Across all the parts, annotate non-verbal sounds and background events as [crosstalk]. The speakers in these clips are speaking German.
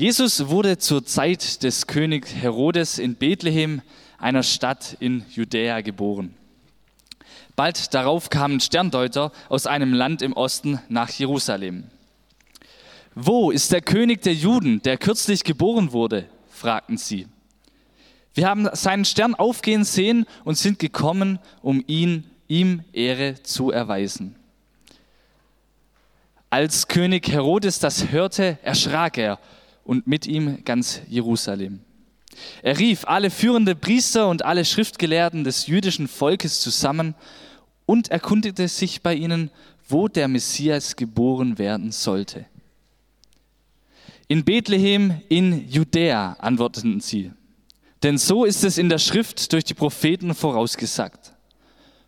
Jesus wurde zur Zeit des Königs Herodes in Bethlehem, einer Stadt in Judäa, geboren. Bald darauf kamen Sterndeuter aus einem Land im Osten nach Jerusalem. Wo ist der König der Juden, der kürzlich geboren wurde? fragten sie. Wir haben seinen Stern aufgehen sehen und sind gekommen, um ihn, ihm Ehre zu erweisen. Als König Herodes das hörte, erschrak er und mit ihm ganz Jerusalem. Er rief alle führenden Priester und alle Schriftgelehrten des jüdischen Volkes zusammen und erkundigte sich bei ihnen, wo der Messias geboren werden sollte. In Bethlehem in Judäa, antworteten sie. Denn so ist es in der Schrift durch die Propheten vorausgesagt.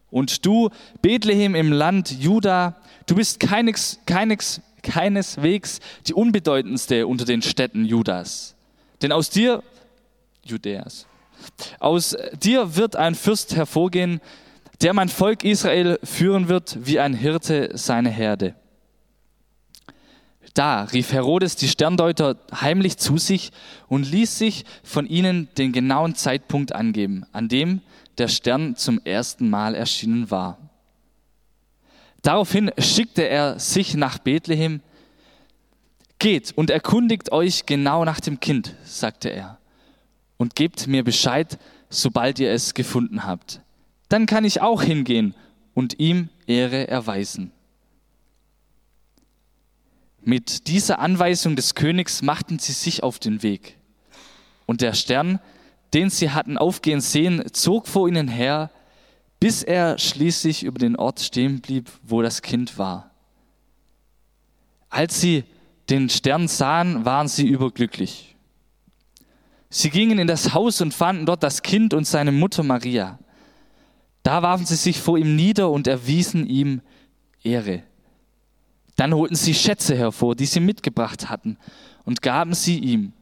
Und du, Bethlehem im Land Juda, du bist keines, keines, keineswegs die unbedeutendste unter den Städten Judas. Denn aus dir, Judäas, aus dir wird ein Fürst hervorgehen, der mein Volk Israel führen wird wie ein Hirte seine Herde. Da rief Herodes die Sterndeuter heimlich zu sich und ließ sich von ihnen den genauen Zeitpunkt angeben, an dem der Stern zum ersten Mal erschienen war. Daraufhin schickte er sich nach Bethlehem. Geht und erkundigt euch genau nach dem Kind, sagte er, und gebt mir Bescheid, sobald ihr es gefunden habt. Dann kann ich auch hingehen und ihm Ehre erweisen. Mit dieser Anweisung des Königs machten sie sich auf den Weg. Und der Stern, den sie hatten aufgehen sehen, zog vor ihnen her, bis er schließlich über den Ort stehen blieb, wo das Kind war. Als sie den Stern sahen, waren sie überglücklich. Sie gingen in das Haus und fanden dort das Kind und seine Mutter Maria. Da warfen sie sich vor ihm nieder und erwiesen ihm Ehre. Dann holten sie Schätze hervor, die sie mitgebracht hatten, und gaben sie ihm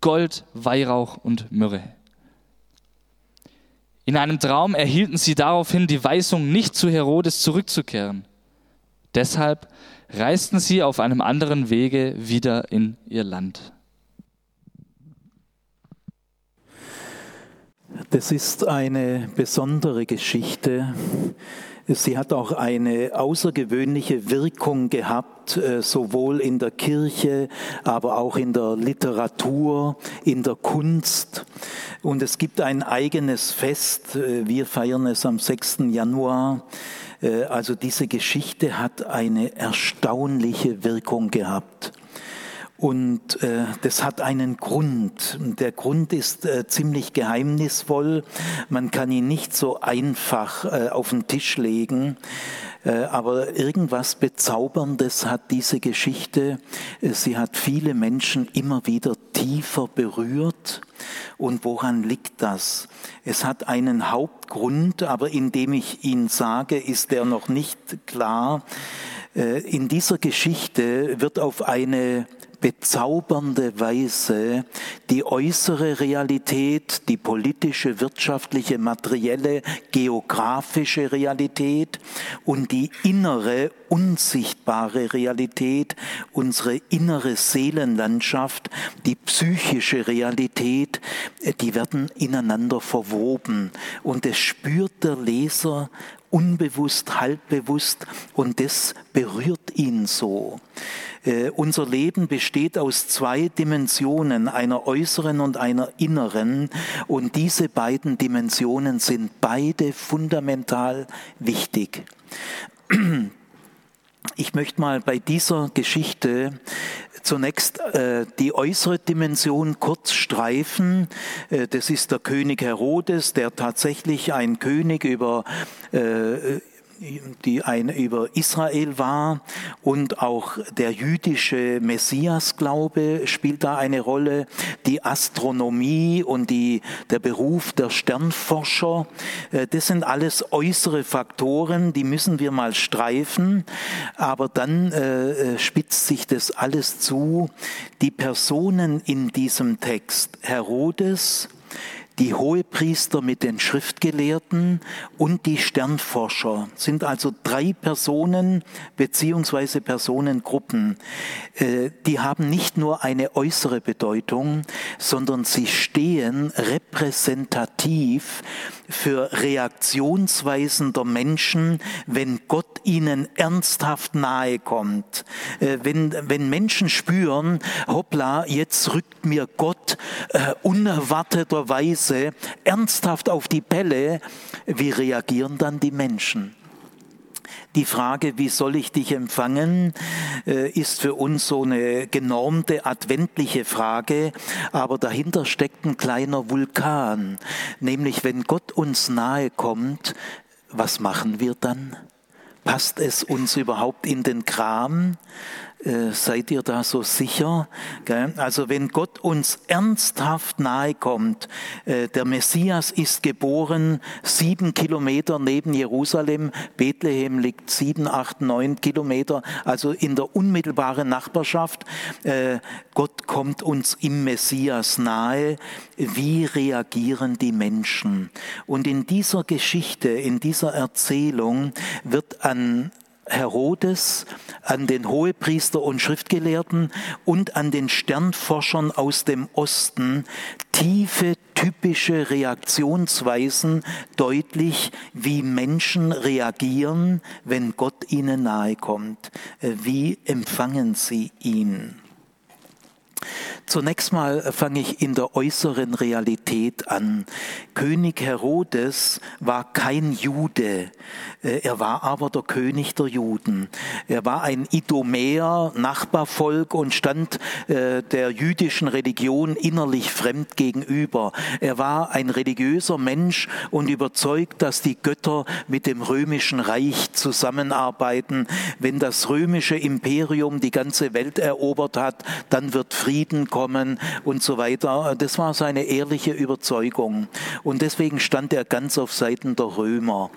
Gold, Weihrauch und Myrrhe. In einem Traum erhielten sie daraufhin die Weisung, nicht zu Herodes zurückzukehren. Deshalb reisten sie auf einem anderen Wege wieder in ihr Land. Das ist eine besondere Geschichte. Sie hat auch eine außergewöhnliche Wirkung gehabt, äh, sowohl in der Kirche, aber auch in der Literatur, in der Kunst. Und es gibt ein eigenes Fest. Äh, wir feiern es am 6. Januar. Äh, also diese Geschichte hat eine erstaunliche Wirkung gehabt. Und äh, das hat einen Grund. Der Grund ist äh, ziemlich geheimnisvoll. Man kann ihn nicht so einfach äh, auf den Tisch legen. Äh, aber irgendwas Bezauberndes hat diese Geschichte. Äh, sie hat viele Menschen immer wieder tiefer berührt. Und woran liegt das? Es hat einen Hauptgrund, aber indem ich ihn sage, ist er noch nicht klar. Äh, in dieser Geschichte wird auf eine bezaubernde Weise die äußere Realität, die politische, wirtschaftliche, materielle, geografische Realität und die innere, unsichtbare Realität, unsere innere Seelenlandschaft, die psychische Realität, die werden ineinander verwoben. Und es spürt der Leser unbewusst, halbbewusst und das berührt ihn so. Äh, unser Leben besteht aus zwei Dimensionen, einer äußeren und einer inneren. Und diese beiden Dimensionen sind beide fundamental wichtig. [clears throat] Ich möchte mal bei dieser Geschichte zunächst äh, die äußere Dimension kurz streifen. Äh, das ist der König Herodes, der tatsächlich ein König über äh, die eine über Israel war und auch der jüdische Messiasglaube spielt da eine Rolle, die Astronomie und die, der Beruf der Sternforscher, äh, das sind alles äußere Faktoren, die müssen wir mal streifen, aber dann äh, äh, spitzt sich das alles zu. Die Personen in diesem Text, Herodes, die Hohepriester mit den Schriftgelehrten und die Sternforscher. Sind also drei Personen beziehungsweise Personengruppen. Äh, die haben nicht nur eine äußere Bedeutung, sondern sie stehen repräsentativ für Reaktionsweisen der Menschen, wenn Gott ihnen ernsthaft nahe kommt. Äh, wenn, wenn Menschen spüren, hoppla, jetzt rückt mir Gott äh, unerwarteterweise ernsthaft auf die Pelle, wie reagieren dann die Menschen? Die Frage, wie soll ich dich empfangen, äh, ist für uns so eine genormte adventliche Frage, aber dahinter steckt ein kleiner Vulkan, nämlich wenn Gott uns nahe kommt, was machen wir dann? Passt es uns überhaupt in den Kram? Äh, seid ihr da so sicher? Also wenn Gott uns ernsthaft nahe kommt, äh, der Messias ist geboren, sieben Kilometer neben Jerusalem, Bethlehem liegt sieben, acht, neun Kilometer, also in der unmittelbaren Nachbarschaft. Äh, Gott kommt uns im Messias nahe. Wie reagieren die Menschen? Und in dieser Geschichte, in dieser Erzählung wird an Herodes, an den Hohepriester und Schriftgelehrten und an den Sternforschern aus dem Osten tiefe, typische Reaktionsweisen deutlich, wie Menschen reagieren, wenn Gott ihnen nahe kommt. Wie empfangen sie ihn? Zunächst mal fange ich in der äußeren Realität an. König Herodes war kein Jude, äh, er war aber der König der Juden. Er war ein Idomäer, Nachbarvolk und stand äh, der jüdischen Religion innerlich fremd gegenüber. Er war ein religiöser Mensch und überzeugt, dass die Götter mit dem römischen Reich zusammenarbeiten. Wenn das römische Imperium die ganze Welt erobert hat, dann wird Frieden kommen kommen und so weiter. Das war seine ehrliche Überzeugung. Und deswegen stand er ganz auf Seiten der Römer.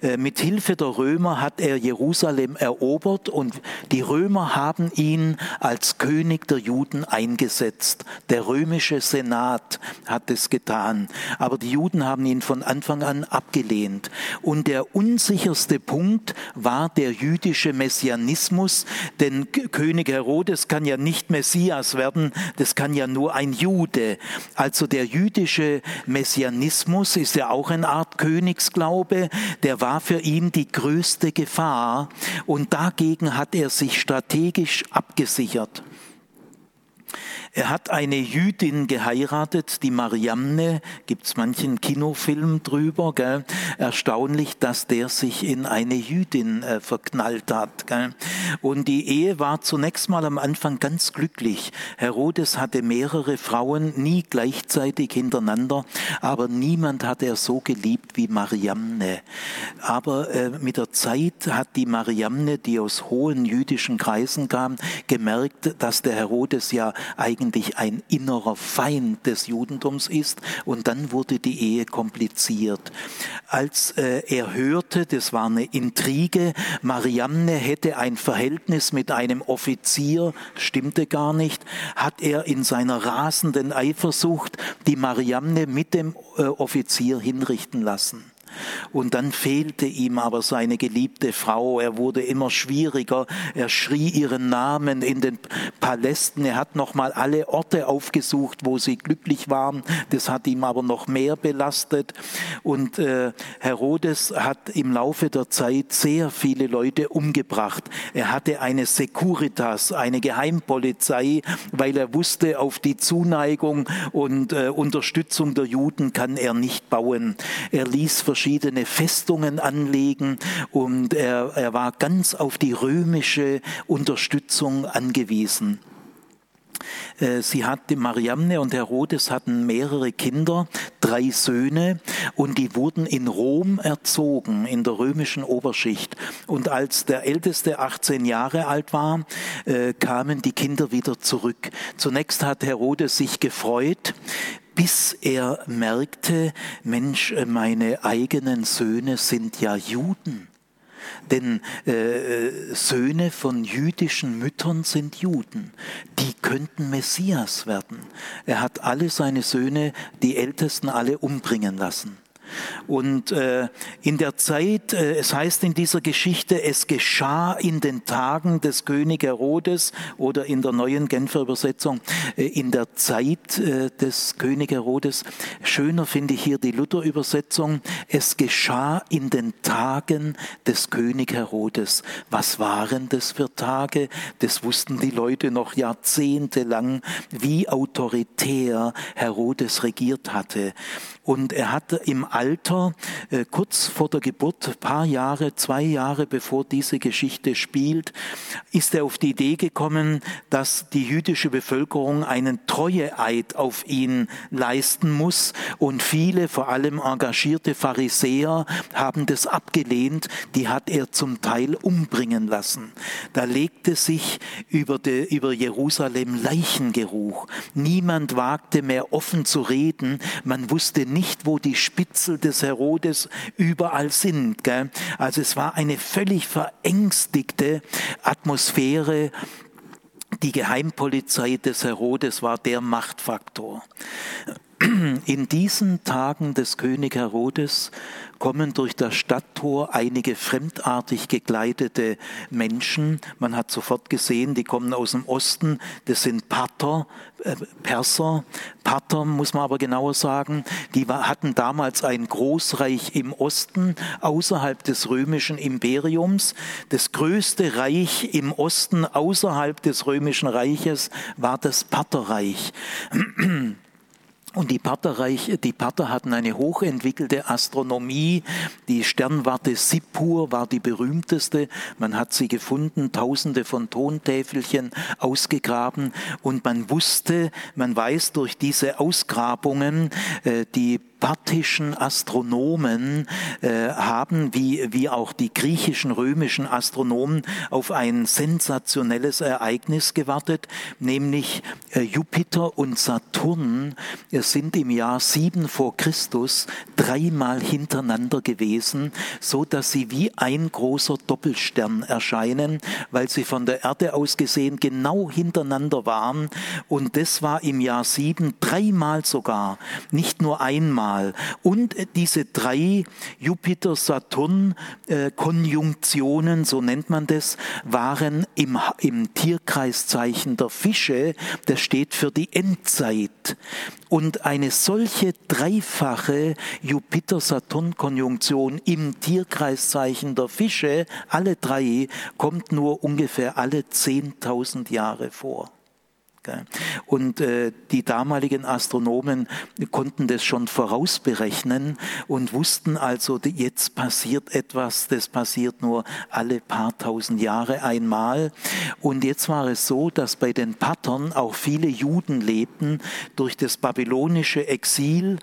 Äh, mit Hilfe der Römer hat er Jerusalem erobert und die Römer haben ihn als König der Juden eingesetzt. Der römische Senat hat es getan. Aber die Juden haben ihn von Anfang an abgelehnt. Und der unsicherste Punkt war der jüdische Messianismus, denn König Herodes kann ja nicht Messias werden, das kann ja nur ein Jude. Also der jüdische Messianismus ist ja auch eine Art Königsglaube, der war für ihn die größte Gefahr und dagegen hat er sich strategisch abgesichert. Er hat eine Jüdin geheiratet, die Mariamne, gibt's manchen Kinofilm drüber. Gell? Erstaunlich, dass der sich in eine Jüdin äh, verknallt hat. Gell? Und die Ehe war zunächst mal am Anfang ganz glücklich. Herodes hatte mehrere Frauen, nie gleichzeitig hintereinander, aber niemand hat er so geliebt wie Mariamne. Aber äh, mit der Zeit hat die Mariamne, die aus hohen jüdischen Kreisen kam, gemerkt, dass der Herodes ja eigentlich eigentlich ein innerer Feind des Judentums ist. Und dann wurde die Ehe kompliziert. Als äh, er hörte, das war eine Intrige, Mariamne hätte ein Verhältnis mit einem Offizier, stimmte gar nicht, hat er in seiner rasenden Eifersucht die Mariamne mit dem äh, Offizier hinrichten lassen. Und dann fehlte ihm aber seine geliebte Frau. Er wurde immer schwieriger. Er schrie ihren Namen in den Palästen. Er hat nochmal alle Orte aufgesucht, wo sie glücklich waren. Das hat ihm aber noch mehr belastet. Und äh, Herodes hat im Laufe der Zeit sehr viele Leute umgebracht. Er hatte eine Securitas, eine Geheimpolizei, weil er wusste, auf die Zuneigung und äh, Unterstützung der Juden kann er nicht bauen. Er ließ verschiedene Festungen anlegen und er, er war ganz auf die römische Unterstützung angewiesen. Äh, sie hatte, Mariamne und Herodes hatten mehrere Kinder, drei Söhne, und die wurden in Rom erzogen, in der römischen Oberschicht. Und als der Älteste 18 Jahre alt war, äh, kamen die Kinder wieder zurück. Zunächst hat Herodes sich gefreut, bis er merkte, Mensch, meine eigenen Söhne sind ja Juden. Denn äh, Söhne von jüdischen Müttern sind Juden. Die könnten Messias werden. Er hat alle seine Söhne, die Ältesten, alle umbringen lassen. Und äh, in der Zeit, äh, es heißt in dieser Geschichte, es geschah in den Tagen des König Herodes oder in der neuen Genfer Übersetzung, äh, in der Zeit des König Herodes. Schöner finde ich hier die Luther-Übersetzung. Es geschah in den Tagen des König Herodes. Was waren das für Tage? Das wussten die Leute noch jahrzehntelang, wie autoritär Herodes regiert hatte. Und er hatte im Alter, äh, kurz vor der Geburt, paar Jahre, zwei Jahre bevor diese Geschichte spielt, ist er auf die Idee gekommen, dass die jüdische Bevölkerung einen Treueeid auf ihn leisten muss. Und viele, vor allem engagierte Pharisäer, haben das abgelehnt. Die hat er zum Teil umbringen lassen. Da legte sich über, de, über Jerusalem Leichengeruch. Niemand wagte mehr offen zu reden. Man wusste nicht, nicht, wo die Spitzel des Herodes überall sind. Gell? Also es war eine völlig verängstigte Atmosphäre. Die Geheimpolizei des Herodes war der Machtfaktor. In diesen Tagen des König Herodes kommen durch das Stadttor einige fremdartig gekleidete Menschen. Man hat sofort gesehen, die kommen aus dem Osten. Das sind Pater, äh, Perser. Pater muss man aber genauer sagen. Die hatten damals ein Großreich im Osten, außerhalb des römischen Imperiums. Das größte Reich im Osten, außerhalb des römischen Reiches, war das Paterreich. Und die Paterreich, die Pater hatten eine hochentwickelte Astronomie. Die Sternwarte Sippur war die berühmteste. Man hat sie gefunden, tausende von Tontäfelchen ausgegraben. Und man wusste, man weiß durch diese Ausgrabungen, äh, die parthischen Astronomen äh, haben, wie, wie auch die griechischen, römischen Astronomen, auf ein sensationelles Ereignis gewartet, nämlich äh, Jupiter und Saturn sind im Jahr 7 vor Christus dreimal hintereinander gewesen, so dass sie wie ein großer Doppelstern erscheinen, weil sie von der Erde aus gesehen genau hintereinander waren. Und das war im Jahr 7 dreimal sogar, nicht nur einmal Mal. Und äh, diese drei Jupiter-Saturn-Konjunktionen, so nennt man das, waren im, im Tierkreiszeichen der Fische. Das steht für die Endzeit. Und eine solche dreifache Jupiter-Saturn-Konjunktion im Tierkreiszeichen der Fische, alle drei, kommt nur ungefähr alle 10.000 Jahre vor. Und äh, die damaligen Astronomen konnten das schon vorausberechnen und wussten also, jetzt passiert etwas, das passiert nur alle paar tausend Jahre einmal. Und jetzt war es so, dass bei den Patern auch viele Juden lebten durch das babylonische Exil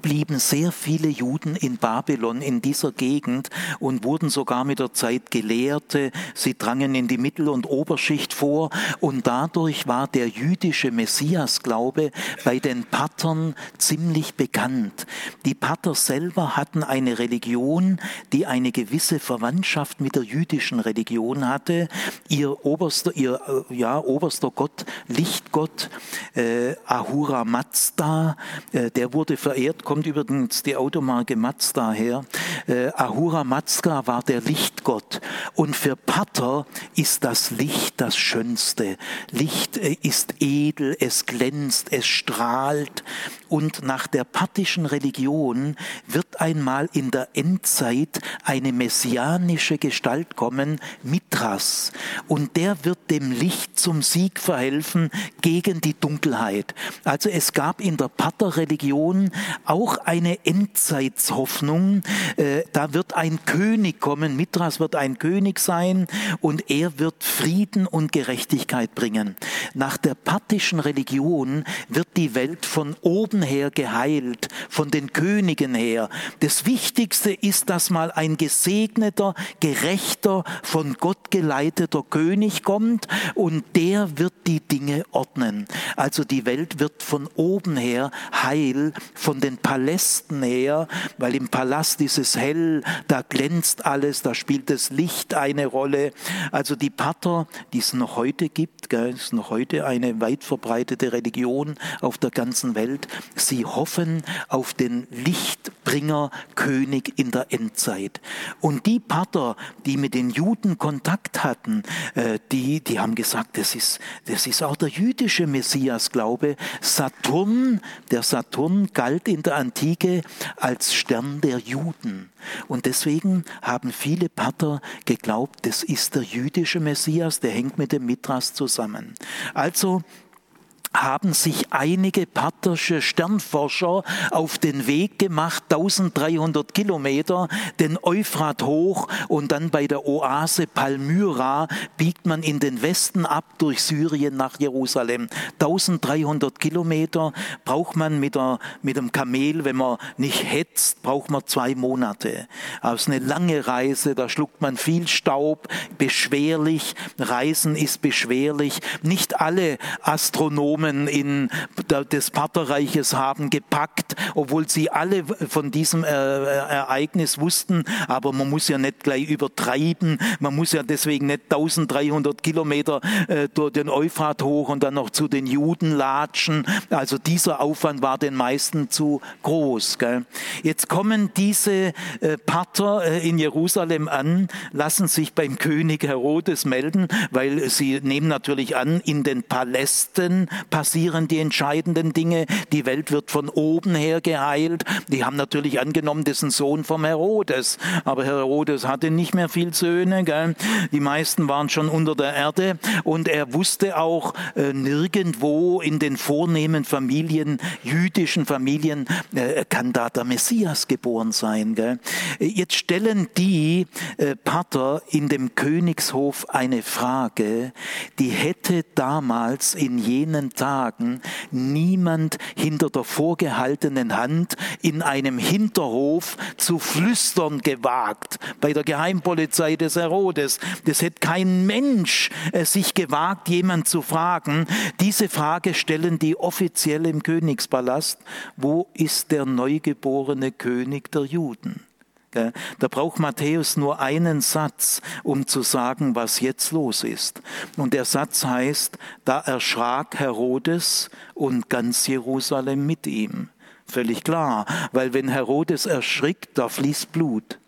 blieben sehr viele Juden in Babylon, in dieser Gegend und wurden sogar mit der Zeit Gelehrte. Sie drangen in die Mittel- und Oberschicht vor und dadurch war der jüdische Messiasglaube bei den Patern ziemlich bekannt. Die Pater selber hatten eine Religion, die eine gewisse Verwandtschaft mit der jüdischen Religion hatte. Ihr oberster, ihr, äh, ja, oberster Gott, Lichtgott, äh, Ahura Mazda, äh, der wurde verehrt kommt übrigens die Automarke Mazda her. Äh, Ahura Mazda war der Lichtgott. Und für Pater ist das Licht das Schönste. Licht äh, ist edel, es glänzt, es strahlt. Und nach der pathischen Religion wird einmal in der Endzeit eine messianische Gestalt kommen, Mithras. Und der wird dem Licht zum Sieg verhelfen gegen die Dunkelheit. Also es gab in der Pater-Religion auch eine Endzeitshoffnung. Äh, da wird ein König kommen, Mithras wird ein König sein und er wird Frieden und Gerechtigkeit bringen. Nach der pathischen Religion wird die Welt von oben her geheilt, von den Königen her. Das Wichtigste ist, dass mal ein gesegneter, gerechter, von Gott geleiteter König kommt und der wird die Dinge ordnen. Also die Welt wird von oben her heil von den Palästen her, weil im Palast ist es hell, da glänzt alles, da spielt das Licht eine Rolle. Also die Pater, die es noch heute gibt, gell, ist noch heute eine weit verbreitete Religion auf der ganzen Welt, sie hoffen auf den Lichtbringer König in der Endzeit. Und die Pater, die mit den Juden Kontakt hatten, äh, die, die haben gesagt, das ist, das ist auch der jüdische Messias-Glaube. Saturn, der Saturn galt in der Antike als Stern der Juden. Und deswegen haben viele Pater geglaubt, das ist der jüdische Messias, der hängt mit dem Mithras zusammen. Also haben sich einige pathersche Sternforscher auf den Weg gemacht, 1300 Kilometer, den Euphrat hoch und dann bei der Oase Palmyra biegt man in den Westen ab durch Syrien nach Jerusalem. 1300 Kilometer braucht man mit, der, mit dem Kamel, wenn man nicht hetzt, braucht man zwei Monate. Das ist eine lange Reise, da schluckt man viel Staub, beschwerlich, Reisen ist beschwerlich. Nicht alle Astronomen Blumen in des Partnerreiches haben gepackt, obwohl sie alle von diesem äh, Ereignis wussten. Aber man muss ja nicht gleich übertreiben. Man muss ja deswegen nicht 1300 Kilometer äh, durch den Euphrat hoch und dann noch zu den Juden latschen. Also dieser Aufwand war den meisten zu groß. Gell? Jetzt kommen diese äh, Pater in Jerusalem an, lassen sich beim König Herodes melden, weil sie nehmen natürlich an, in den Palästen passieren die entscheidenden Dinge. Die Welt wird von oben her geheilt. Die haben natürlich angenommen, das ist ein Sohn vom Herodes. Aber Herodes hatte nicht mehr viel Söhne. Gell? Die meisten waren schon unter der Erde. Und er wusste auch, äh, nirgendwo in den vornehmen Familien, jüdischen Familien, äh, kann da der Messias geboren sein. Gell? Jetzt stellen die äh, Pater in dem Königshof eine Frage, die hätte damals in jenen Tagen niemand hinter der vorgehaltenen Hand in einem Hinterhof zu flüstern gewagt bei der Geheimpolizei des Herodes. Das hätte kein Mensch äh, sich gewagt, jemand zu fragen. Diese Frage stellen die offiziell im Königspalast. Wo ist der neugeborene König der Juden? Da braucht Matthäus nur einen Satz, um zu sagen, was jetzt los ist. Und der Satz heißt, da erschrak Herodes und ganz Jerusalem mit ihm. Völlig klar, weil wenn Herodes erschrickt, da fließt Blut.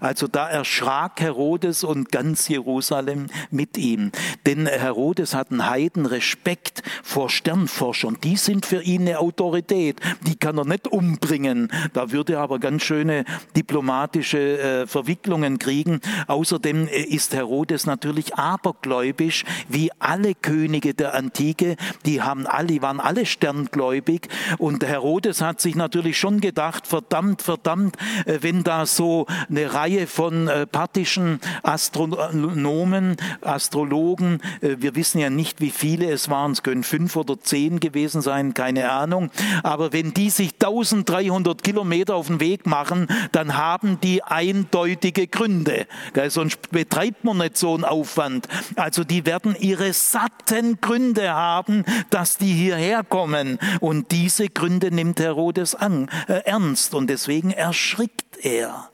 Also da erschrak Herodes und ganz Jerusalem mit ihm. Denn Herodes hat einen Heiden Respekt vor Sternforschern. Die sind für ihn eine Autorität. Die kann er nicht umbringen. Da würde er aber ganz schöne diplomatische äh, Verwicklungen kriegen. Außerdem äh, ist Herodes natürlich abergläubisch, wie alle Könige der Antike. Die haben alle, waren alle sterngläubig. Und Herodes hat sich natürlich schon gedacht, verdammt, verdammt, äh, wenn da so eine Reihe von äh, parthischen Astronomen, Astrologen. Äh, wir wissen ja nicht, wie viele es waren. Es können fünf oder zehn gewesen sein, keine Ahnung. Aber wenn die sich 1300 Kilometer auf den Weg machen, dann haben die eindeutige Gründe. Sonst betreibt man nicht so einen Aufwand. Also die werden ihre satten Gründe haben, dass die hierher kommen. Und diese Gründe nimmt Herodes an, äh, ernst. Und deswegen erschrickt er.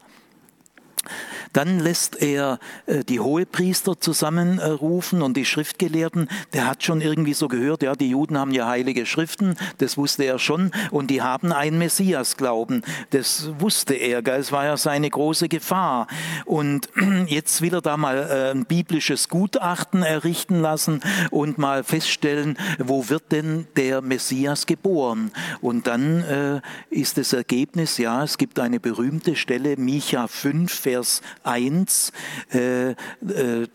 Dann lässt er äh, die Hohepriester zusammenrufen und die Schriftgelehrten. Der hat schon irgendwie so gehört, ja, die Juden haben ja heilige Schriften, das wusste er schon, und die haben einen Messias-Glauben. Das wusste er, es war ja seine große Gefahr. Und [clears throat] jetzt will er da mal äh, ein biblisches Gutachten errichten lassen und mal feststellen, wo wird denn der Messias geboren? Und dann äh, ist das Ergebnis, ja, es gibt eine berühmte Stelle, Micha 5, Vers 1, äh, äh,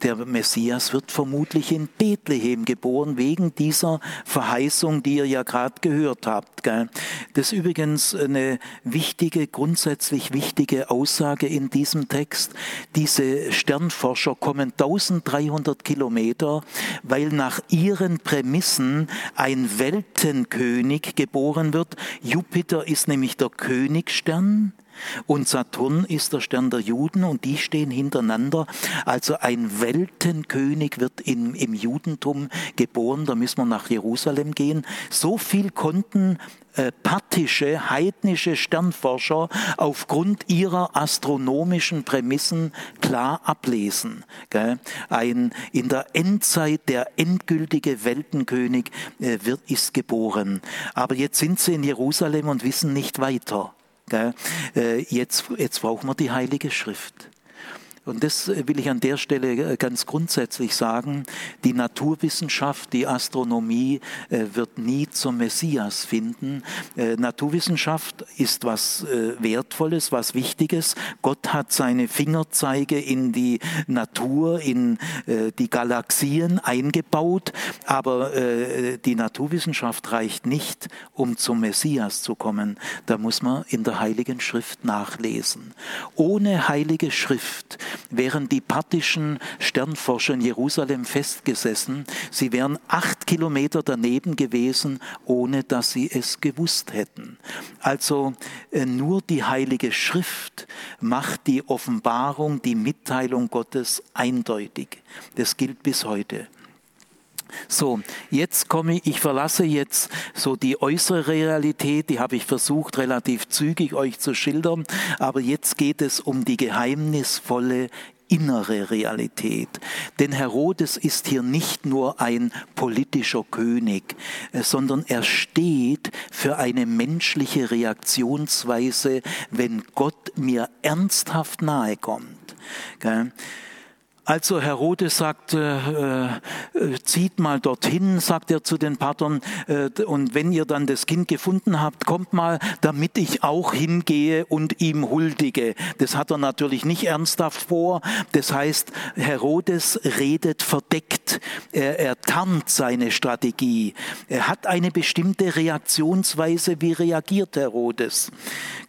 der Messias wird vermutlich in Bethlehem geboren, wegen dieser Verheißung, die ihr ja gerade gehört habt. Gell? Das ist übrigens eine wichtige, grundsätzlich wichtige Aussage in diesem Text. Diese Sternforscher kommen 1300 Kilometer, weil nach ihren Prämissen ein Weltenkönig geboren wird. Jupiter ist nämlich der Königstern und Saturn ist der Stern der Juden und die stehen hintereinander. Also ein Weltenkönig wird im, im Judentum geboren, da müssen wir nach Jerusalem gehen. So viel konnten äh, parthische, heidnische Sternforscher aufgrund ihrer astronomischen Prämissen klar ablesen. Ein in der Endzeit der endgültige Weltenkönig äh, wird, ist geboren. Aber jetzt sind sie in Jerusalem und wissen nicht weiter. Äh, jetzt, jetzt brauchen wir die Heilige Schrift. Und das will ich an der Stelle äh, ganz grundsätzlich sagen. Die Naturwissenschaft, die Astronomie äh, wird nie zum Messias finden. Äh, Naturwissenschaft ist was Wertvolles, was Wichtiges. Gott hat seine Fingerzeige in die Natur, in die Galaxien eingebaut. Aber die Naturwissenschaft reicht nicht, um zum Messias zu kommen. Da muss man in der Heiligen Schrift nachlesen. Ohne Heilige Schrift wären die parthischen Sternforscher in Jerusalem festgesessen. Sie wären acht Kilometer daneben gewesen, ohne dass sie es gewusst hätten. Also äh, nur die Heilige Schrift macht die Offenbarung, die Mitteilung Gottes eindeutig. Das gilt bis heute. So, jetzt komme ich, ich verlasse jetzt so die äußere Realität, die habe ich versucht relativ zügig euch zu schildern, aber jetzt geht es um die geheimnisvolle innere Realität. Denn Herodes ist hier nicht nur ein politischer König, äh, sondern er steht für eine menschliche Reaktionsweise, wenn Gott mir ernsthaft nahe kommt. Also Herodes sagt, äh, äh, zieht mal dorthin, sagt er zu den Patern, äh, und wenn ihr dann das Kind gefunden habt, kommt mal, damit ich auch hingehe und ihm huldige. Das hat er natürlich nicht ernsthaft vor. Das heißt, Herodes redet verdeckt. Er, er tarnt seine Strategie. Er hat eine bestimmte Reaktionsweise. Wie reagiert Herodes?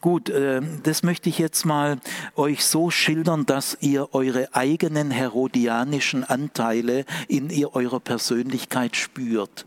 Gut, äh, das möchte ich jetzt mal euch so schildern, dass ihr eure eigenen herodianischen Anteile in ihr, eurer Persönlichkeit spürt.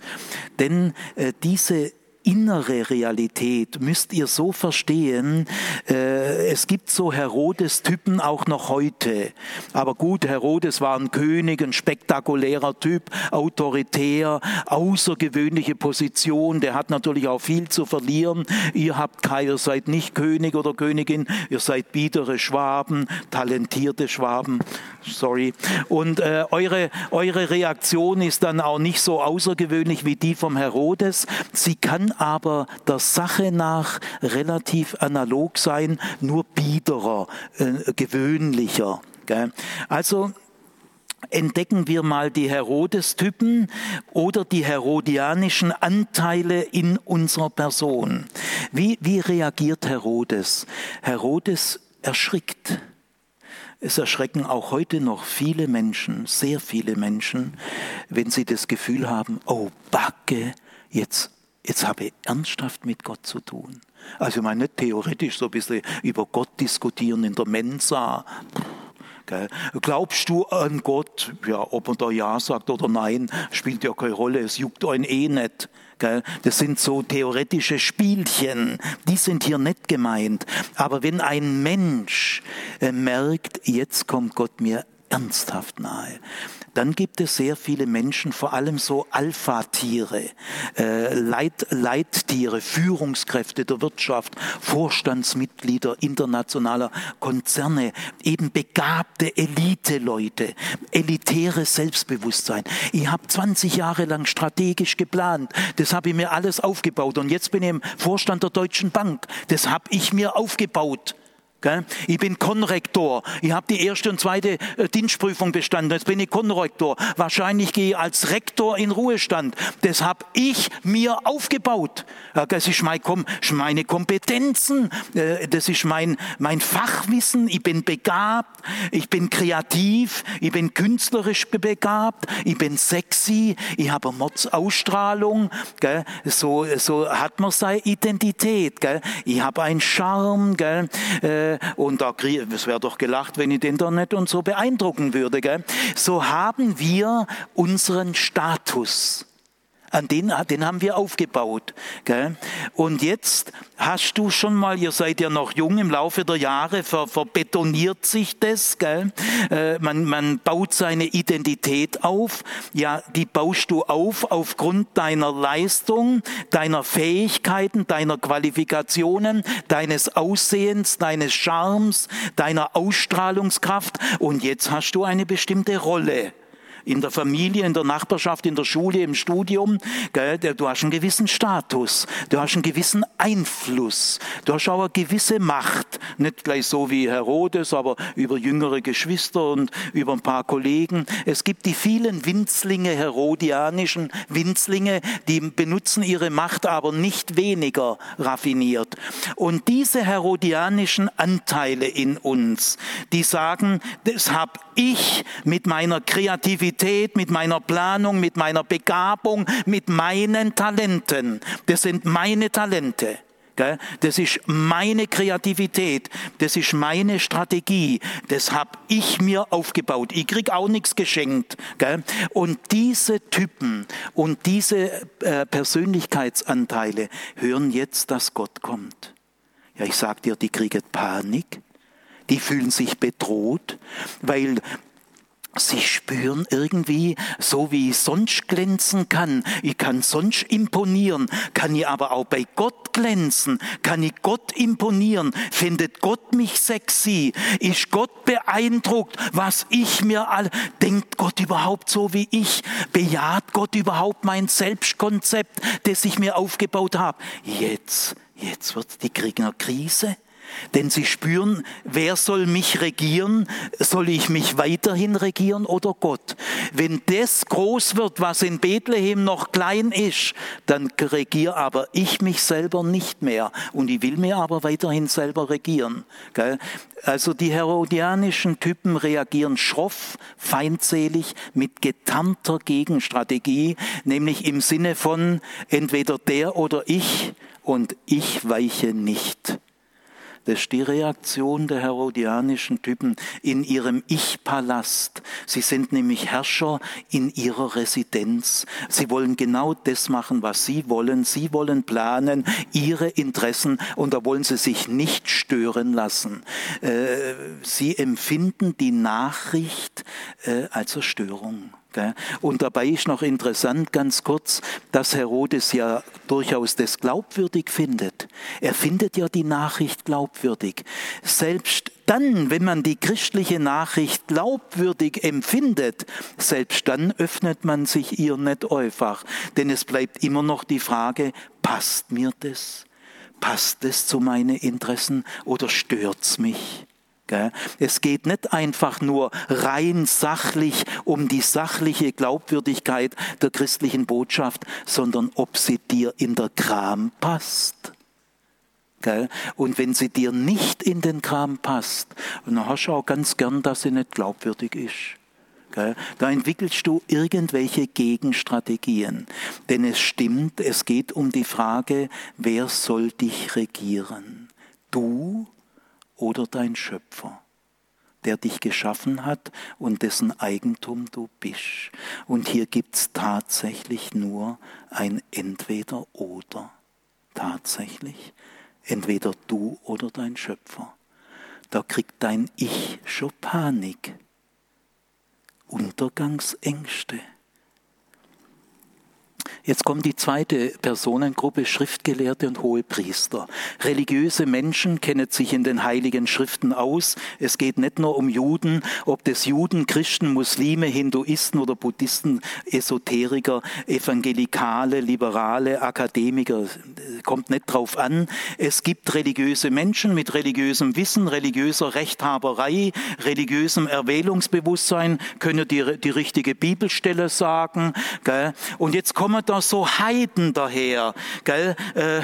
Denn äh, diese innere Realität müsst ihr so verstehen. Äh, es gibt so Herodes-Typen auch noch heute. Aber gut, Herodes war ein König, ein spektakulärer Typ, autoritär, außergewöhnliche Position. Der hat natürlich auch viel zu verlieren. Ihr habt ihr seid nicht König oder Königin, ihr seid biedere Schwaben, talentierte Schwaben. Sorry. Und äh, eure, eure Reaktion ist dann auch nicht so außergewöhnlich wie die vom Herodes. Sie kann aber der Sache nach relativ analog sein, nur biederer, äh, gewöhnlicher. Gell? Also entdecken wir mal die Herodes-Typen oder die herodianischen Anteile in unserer Person. Wie, wie reagiert Herodes? Herodes erschrickt. Es erschrecken auch heute noch viele Menschen, sehr viele Menschen, wenn sie das Gefühl haben, oh Backe, jetzt jetzt habe ich ernsthaft mit Gott zu tun. Also ich meine nicht theoretisch so ein bisschen über Gott diskutieren in der Mensa. Glaubst du an Gott? Ja, ob man da Ja sagt oder Nein, spielt ja keine Rolle. Es juckt einen eh nicht. Das sind so theoretische Spielchen, die sind hier nicht gemeint. Aber wenn ein Mensch äh, merkt, jetzt kommt Gott mir ernsthaft nahe, dann gibt es sehr viele Menschen, vor allem so Alpha-Tiere, äh, Leit, Leittiere, Führungskräfte der Wirtschaft, Vorstandsmitglieder internationaler Konzerne, eben begabte Elite-Leute, elitäres Selbstbewusstsein. Ich habe 20 Jahre lang strategisch geplant, das habe ich mir alles aufgebaut und jetzt bin ich im Vorstand der Deutschen Bank, das habe ich mir aufgebaut. Ich bin Konrektor. Ich habe die erste und zweite äh, Dienstprüfung bestanden. Jetzt bin ich Konrektor. Wahrscheinlich gehe ich als Rektor in Ruhestand. Das habe ich mir aufgebaut. Das ist meine Kompetenzen. Äh, das ist mein, mein Fachwissen. Ich bin begabt. Ich bin kreativ. Ich bin künstlerisch begabt. Ich bin sexy. Ich habe Mordsausstrahlung. So, so hat man seine Identität. Ich habe einen Charme. Und da es wäre doch gelacht, wenn ich den Internet und so beeindrucken würde. Gell? So haben wir unseren Status An den, den haben wir aufgebaut. Gell? Und jetzt hast du schon mal, ihr seid ja noch jung, im Laufe der Jahre ver, verbetoniert sich das. Gell? Äh, man, man baut seine Identität auf. Ja, die baust du auf aufgrund deiner Leistung, deiner Fähigkeiten, deiner Qualifikationen, deines Aussehens, deines Charmes, deiner Ausstrahlungskraft. Und jetzt hast du eine bestimmte Rolle in der Familie, in der Nachbarschaft, in der Schule, im Studium. Gell? Du hast einen gewissen Status, du hast einen gewissen Einfluss, du hast auch eine gewisse Macht. Nicht gleich so wie Herodes, aber über jüngere Geschwister und über ein paar Kollegen. Es gibt die vielen Winzlinge, herodianischen Winzlinge, die benutzen ihre Macht aber nicht weniger raffiniert. Und diese herodianischen Anteile in uns, die sagen, das habe ich mit meiner Kreativität mit meiner Planung, mit meiner Begabung, mit meinen Talenten. Das sind meine Talente. Das ist meine Kreativität, das ist meine Strategie, das habe ich mir aufgebaut. Ich krieg auch nichts geschenkt. Und diese Typen und diese äh, Persönlichkeitsanteile hören jetzt, dass Gott kommt. Ja, ich sag dir, die kriegen Panik, die fühlen sich bedroht, weil Sie spüren irgendwie, so wie ich sonst glänzen kann, ich kann sonst imponieren, kann ich aber auch bei Gott glänzen, kann ich Gott imponieren, findet Gott mich sexy, ist Gott beeindruckt, was ich mir all, denkt Gott überhaupt so wie ich, bejaht Gott überhaupt mein Selbstkonzept, das ich mir aufgebaut habe. Jetzt, jetzt wird die Krieger Krise. Denn sie spüren, wer soll mich regieren? Soll ich mich weiterhin regieren oder Gott? Wenn das groß wird, was in Bethlehem noch klein ist, dann regiere aber ich mich selber nicht mehr. Und ich will mir aber weiterhin selber regieren. Also die herodianischen Typen reagieren schroff, feindselig, mit getarnter Gegenstrategie, nämlich im Sinne von entweder der oder ich und ich weiche nicht. Das ist die Reaktion der herodianischen Typen in ihrem Ich-Palast. Sie sind nämlich Herrscher in ihrer Residenz. Sie wollen genau das machen, was sie wollen. Sie wollen planen, ihre Interessen und da wollen sie sich nicht stören lassen. Äh, sie empfinden die Nachricht äh, als Zerstörung. Und dabei ist noch interessant, ganz kurz, dass Herodes ja durchaus das glaubwürdig findet. Er findet ja die Nachricht glaubwürdig. Selbst dann, wenn man die christliche Nachricht glaubwürdig empfindet, selbst dann öffnet man sich ihr nicht einfach. Denn es bleibt immer noch die Frage, passt mir das? Passt es zu meinen Interessen oder stört's mich? Es geht nicht einfach nur rein sachlich um die sachliche Glaubwürdigkeit der christlichen Botschaft, sondern ob sie dir in der Kram passt. Und wenn sie dir nicht in den Kram passt, dann hast du auch ganz gern, dass sie nicht glaubwürdig ist. Da entwickelst du irgendwelche Gegenstrategien. Denn es stimmt, es geht um die Frage, wer soll dich regieren? Du oder dein Schöpfer, der dich geschaffen hat und dessen Eigentum du bist. Und hier gibt's tatsächlich nur ein Entweder oder. Tatsächlich. Entweder du oder dein Schöpfer. Da kriegt dein Ich schon Panik. Untergangsängste. Jetzt kommt die zweite Personengruppe, Schriftgelehrte und hohe Priester. Religiöse Menschen kennen sich in den heiligen Schriften aus. Es geht nicht nur um Juden, ob das Juden, Christen, Muslime, Hinduisten oder Buddhisten, Esoteriker, Evangelikale, Liberale, Akademiker, kommt nicht drauf an. Es gibt religiöse Menschen mit religiösem Wissen, religiöser Rechthaberei, religiösem Erwählungsbewusstsein, können die, die richtige Bibelstelle sagen. Gell? Und jetzt kommen da so Heiden daher, gell? Äh, äh,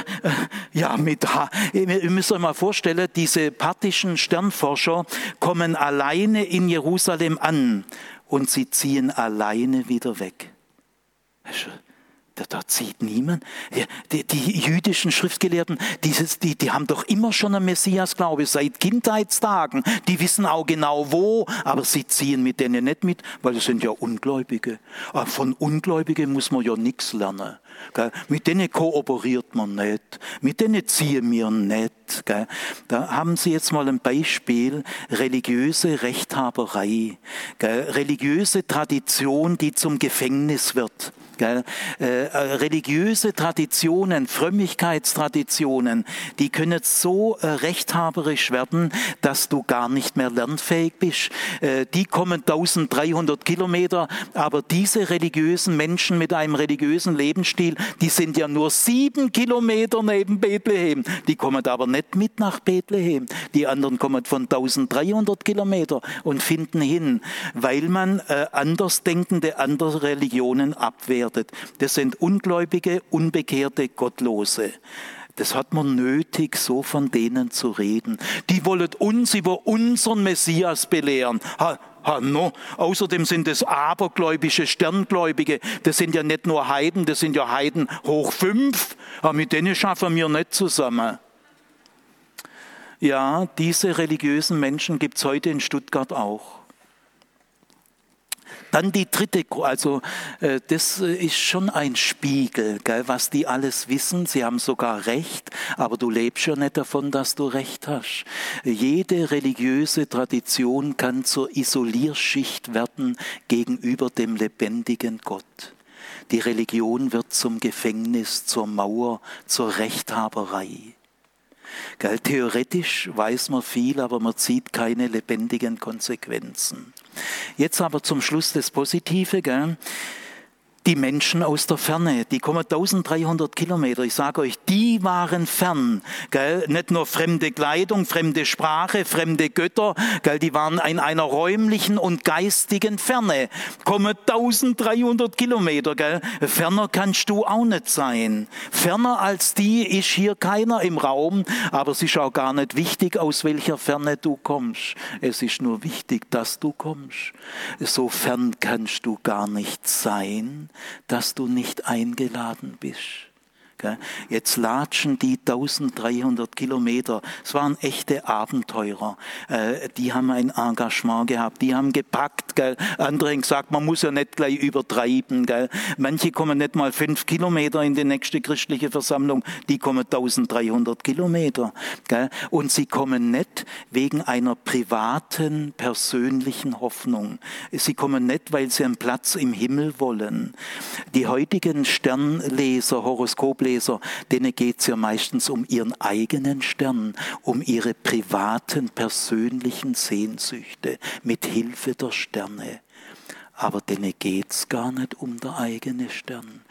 ja, mit, ihr müsst euch mal vorstellen, diese parthischen Sternforscher kommen alleine in Jerusalem an und sie ziehen alleine wieder weg. Da, da zieht niemand. Die, die, jüdischen Schriftgelehrten, dieses, die, die haben doch immer schon einen Messias-Glaube seit Kindheitstagen. Die wissen auch genau wo, aber sie ziehen mit denen nicht mit, weil das sind ja Ungläubige. Aber von Ungläubigen muss man ja nichts lernen. Gell? Mit denen kooperiert man nicht. Mit denen ziehen wir nicht. Gell? Da haben Sie jetzt mal ein Beispiel, religiöse Rechthaberei, gell? religiöse Tradition, die zum Gefängnis wird. Gell? Äh, äh, religiöse Traditionen, Frömmigkeitstraditionen, die können so äh, rechthaberisch werden, dass du gar nicht mehr lernfähig bist. Äh, die kommen 1300 Kilometer, aber diese religiösen Menschen mit einem religiösen Lebensstil, die sind ja nur sieben Kilometer neben Bethlehem. Die kommen aber nicht mit nach Bethlehem. Die anderen kommen von 1300 Kilometer und finden hin, weil man äh, andersdenkende andere Religionen abwehrt gefährdet. Das sind Ungläubige, Unbekehrte, Gottlose. Das hat man nötig, so von denen zu reden. Die wollen uns über unseren Messias belehren. Ha, ha, no. Außerdem sind es abergläubische, Sterngläubige. Das sind ja nicht nur Heiden, das sind ja Heiden hoch fünf. Aber mit denen schaffen wir nicht zusammen. Ja, diese religiösen Menschen gibt es heute in Stuttgart auch. Dann die dritte, also äh, das äh, ist schon ein Spiegel, gell, was die alles wissen. Sie haben sogar Recht, aber du lebst ja nicht davon, dass du Recht hast. Jede religiöse Tradition kann zur Isolierschicht werden gegenüber dem lebendigen Gott. Die Religion wird zum Gefängnis, zur Mauer, zur Rechthaberei. Gell, theoretisch weiß man viel, aber man zieht keine lebendigen Konsequenzen. Jetzt aber zum Schluss das Positive. Gell? Die Menschen aus der Ferne, die kommen 1300 Kilometer. Ich sage euch, die waren fern. Gell? Nicht nur fremde Kleidung, fremde Sprache, fremde Götter, gell? die waren in einer räumlichen und geistigen Ferne. Kommen 1300 Kilometer. Gell? Ferner kannst du auch nicht sein. Ferner als die ist hier keiner im Raum, aber es ist auch gar nicht wichtig, aus welcher Ferne du kommst. Es ist nur wichtig, dass du kommst. So fern kannst du gar nicht sein dass du nicht eingeladen bist. Jetzt latschen die 1300 Kilometer. Es waren echte Abenteurer. Äh, die haben ein Engagement gehabt. Die haben gepackt. Andere haben gesagt, man muss ja nicht gleich übertreiben. Manche kommen nicht mal fünf Kilometer in die nächste christliche Versammlung. Die kommen 1300 Kilometer. Und sie kommen nicht wegen einer privaten, persönlichen Hoffnung. Sie kommen nicht, weil sie einen Platz im Himmel wollen. Die heutigen Sternleser, Horoskopleser, Leser, denen geht es ja meistens um ihren eigenen Stern, um ihre privaten, persönlichen Sehnsüchte mit Hilfe der Sterne. Aber denen geht es gar nicht um der eigene Stern.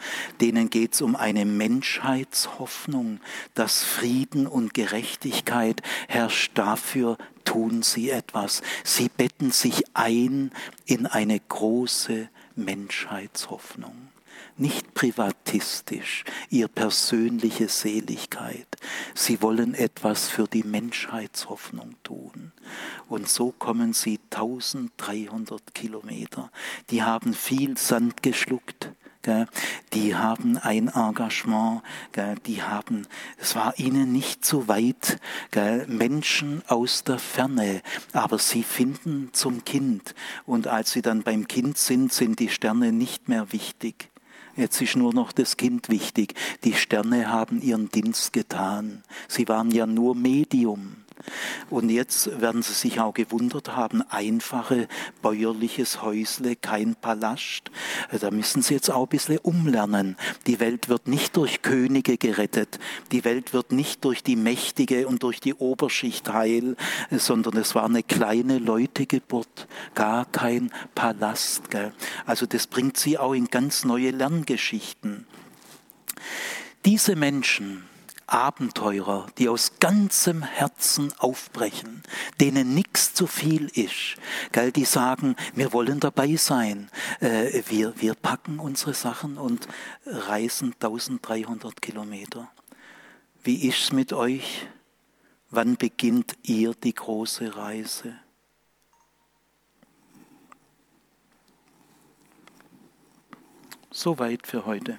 Denen geht es um eine Menschheitshoffnung, dass Frieden und Gerechtigkeit herrscht. Dafür tun sie etwas. Sie betten sich ein in eine große Menschheitshoffnung nicht privatistisch, ihr persönliche Seligkeit. Sie wollen etwas für die Menschheitshoffnung tun. Und so kommen sie 1300 Kilometer. Die haben viel Sand geschluckt. Die haben ein Engagement, die haben, es war ihnen nicht so weit, Menschen aus der Ferne, aber sie finden zum Kind. Und als sie dann beim Kind sind, sind die Sterne nicht mehr wichtig. Jetzt ist nur noch das Kind wichtig. Die Sterne haben ihren Dienst getan. Sie waren ja nur Medium. Und jetzt werden Sie sich auch gewundert haben, einfache bäuerliches Häusle, kein Palast. Da müssen Sie jetzt auch ein bisschen umlernen. Die Welt wird nicht durch Könige gerettet. Die Welt wird nicht durch die Mächtige und durch die Oberschicht heil, sondern es war eine kleine Leutegeburt, gar kein Palast. Gell? Also das bringt Sie auch in ganz neue Lerngeschichten. Diese Menschen, Abenteurer, die aus ganzem Herzen aufbrechen, denen nichts zu viel ist, gell, die sagen, wir wollen dabei sein, äh, wir, wir packen unsere Sachen und reisen 1300 Kilometer. Wie ist's mit euch? Wann beginnt ihr die große Reise? Soweit für heute.